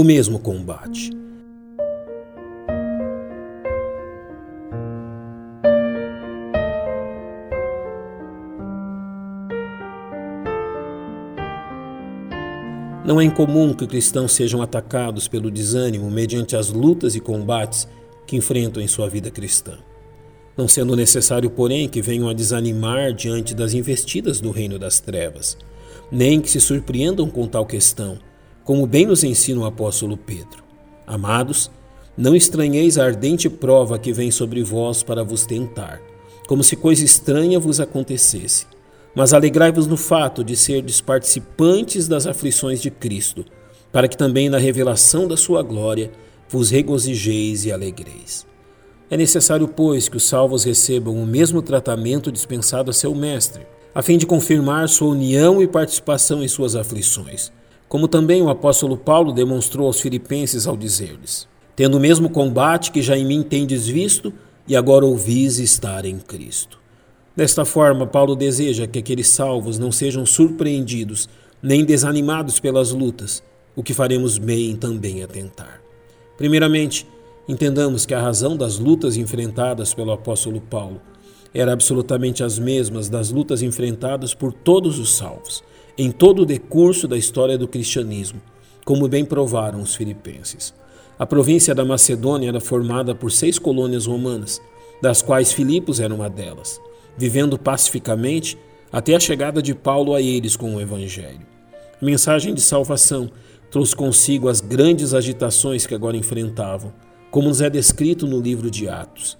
o mesmo combate. Não é incomum que cristãos sejam atacados pelo desânimo mediante as lutas e combates que enfrentam em sua vida cristã. Não sendo necessário, porém, que venham a desanimar diante das investidas do reino das trevas, nem que se surpreendam com tal questão, como bem nos ensina o apóstolo Pedro. Amados, não estranheis a ardente prova que vem sobre vós para vos tentar, como se coisa estranha vos acontecesse mas alegrai-vos no fato de serdes participantes das aflições de Cristo, para que também na revelação da sua glória vos regozijeis e alegreis. É necessário, pois, que os salvos recebam o mesmo tratamento dispensado a seu Mestre, a fim de confirmar sua união e participação em suas aflições, como também o apóstolo Paulo demonstrou aos filipenses ao dizer-lhes: Tendo o mesmo combate que já em mim tendes visto, e agora ouvis estar em Cristo. Desta forma, Paulo deseja que aqueles salvos não sejam surpreendidos nem desanimados pelas lutas, o que faremos bem também a tentar. Primeiramente, entendamos que a razão das lutas enfrentadas pelo apóstolo Paulo era absolutamente as mesmas das lutas enfrentadas por todos os salvos, em todo o decurso da história do cristianismo, como bem provaram os filipenses. A província da Macedônia era formada por seis colônias romanas, das quais Filipos era uma delas vivendo pacificamente até a chegada de Paulo a eles com o Evangelho. A mensagem de salvação trouxe consigo as grandes agitações que agora enfrentavam, como nos é descrito no livro de Atos.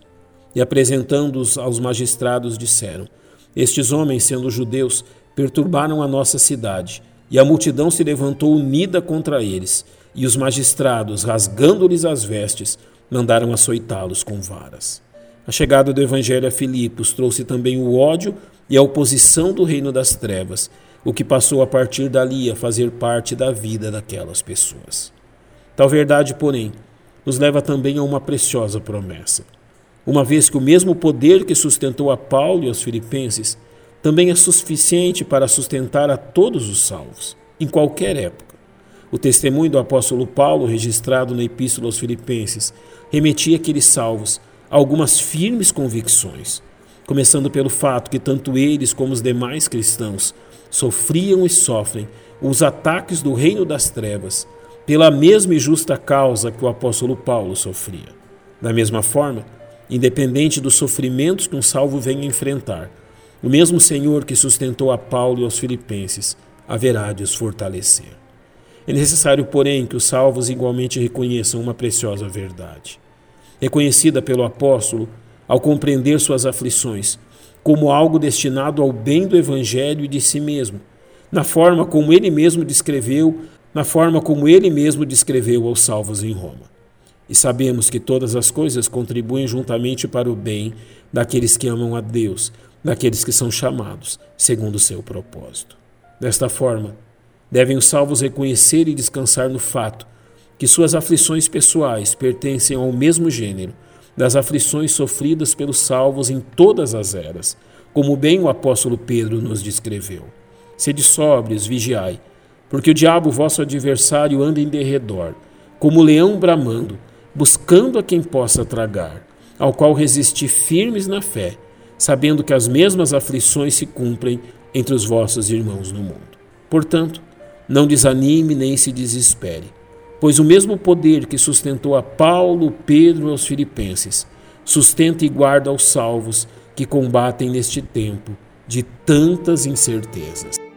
E apresentando-os aos magistrados, disseram: Estes homens, sendo judeus, perturbaram a nossa cidade, e a multidão se levantou unida contra eles, e os magistrados, rasgando-lhes as vestes, mandaram açoitá-los com varas. A chegada do Evangelho a Filipos trouxe também o ódio e a oposição do reino das trevas, o que passou a partir dali a fazer parte da vida daquelas pessoas. Tal verdade, porém, nos leva também a uma preciosa promessa. Uma vez que o mesmo poder que sustentou a Paulo e aos filipenses também é suficiente para sustentar a todos os salvos, em qualquer época. O testemunho do apóstolo Paulo, registrado na Epístola aos Filipenses, remetia aqueles salvos algumas firmes convicções, começando pelo fato que tanto eles como os demais cristãos sofriam e sofrem os ataques do reino das trevas pela mesma e justa causa que o apóstolo Paulo sofria. Da mesma forma, independente dos sofrimentos que um salvo venha enfrentar, o mesmo Senhor que sustentou a Paulo e aos filipenses haverá de os fortalecer. É necessário, porém, que os salvos igualmente reconheçam uma preciosa verdade reconhecida pelo apóstolo ao compreender suas aflições como algo destinado ao bem do evangelho e de si mesmo, na forma como ele mesmo descreveu, na forma como ele mesmo descreveu aos salvos em Roma. E sabemos que todas as coisas contribuem juntamente para o bem daqueles que amam a Deus, daqueles que são chamados segundo o seu propósito. Desta forma, devem os salvos reconhecer e descansar no fato que suas aflições pessoais pertencem ao mesmo gênero das aflições sofridas pelos salvos em todas as eras, como bem o apóstolo Pedro nos descreveu. Sede sóbrios, vigiai, porque o diabo, vosso adversário, anda em derredor, como leão bramando, buscando a quem possa tragar, ao qual resisti firmes na fé, sabendo que as mesmas aflições se cumprem entre os vossos irmãos no mundo. Portanto, não desanime nem se desespere Pois o mesmo poder que sustentou a Paulo, Pedro e aos Filipenses, sustenta e guarda aos salvos que combatem neste tempo de tantas incertezas.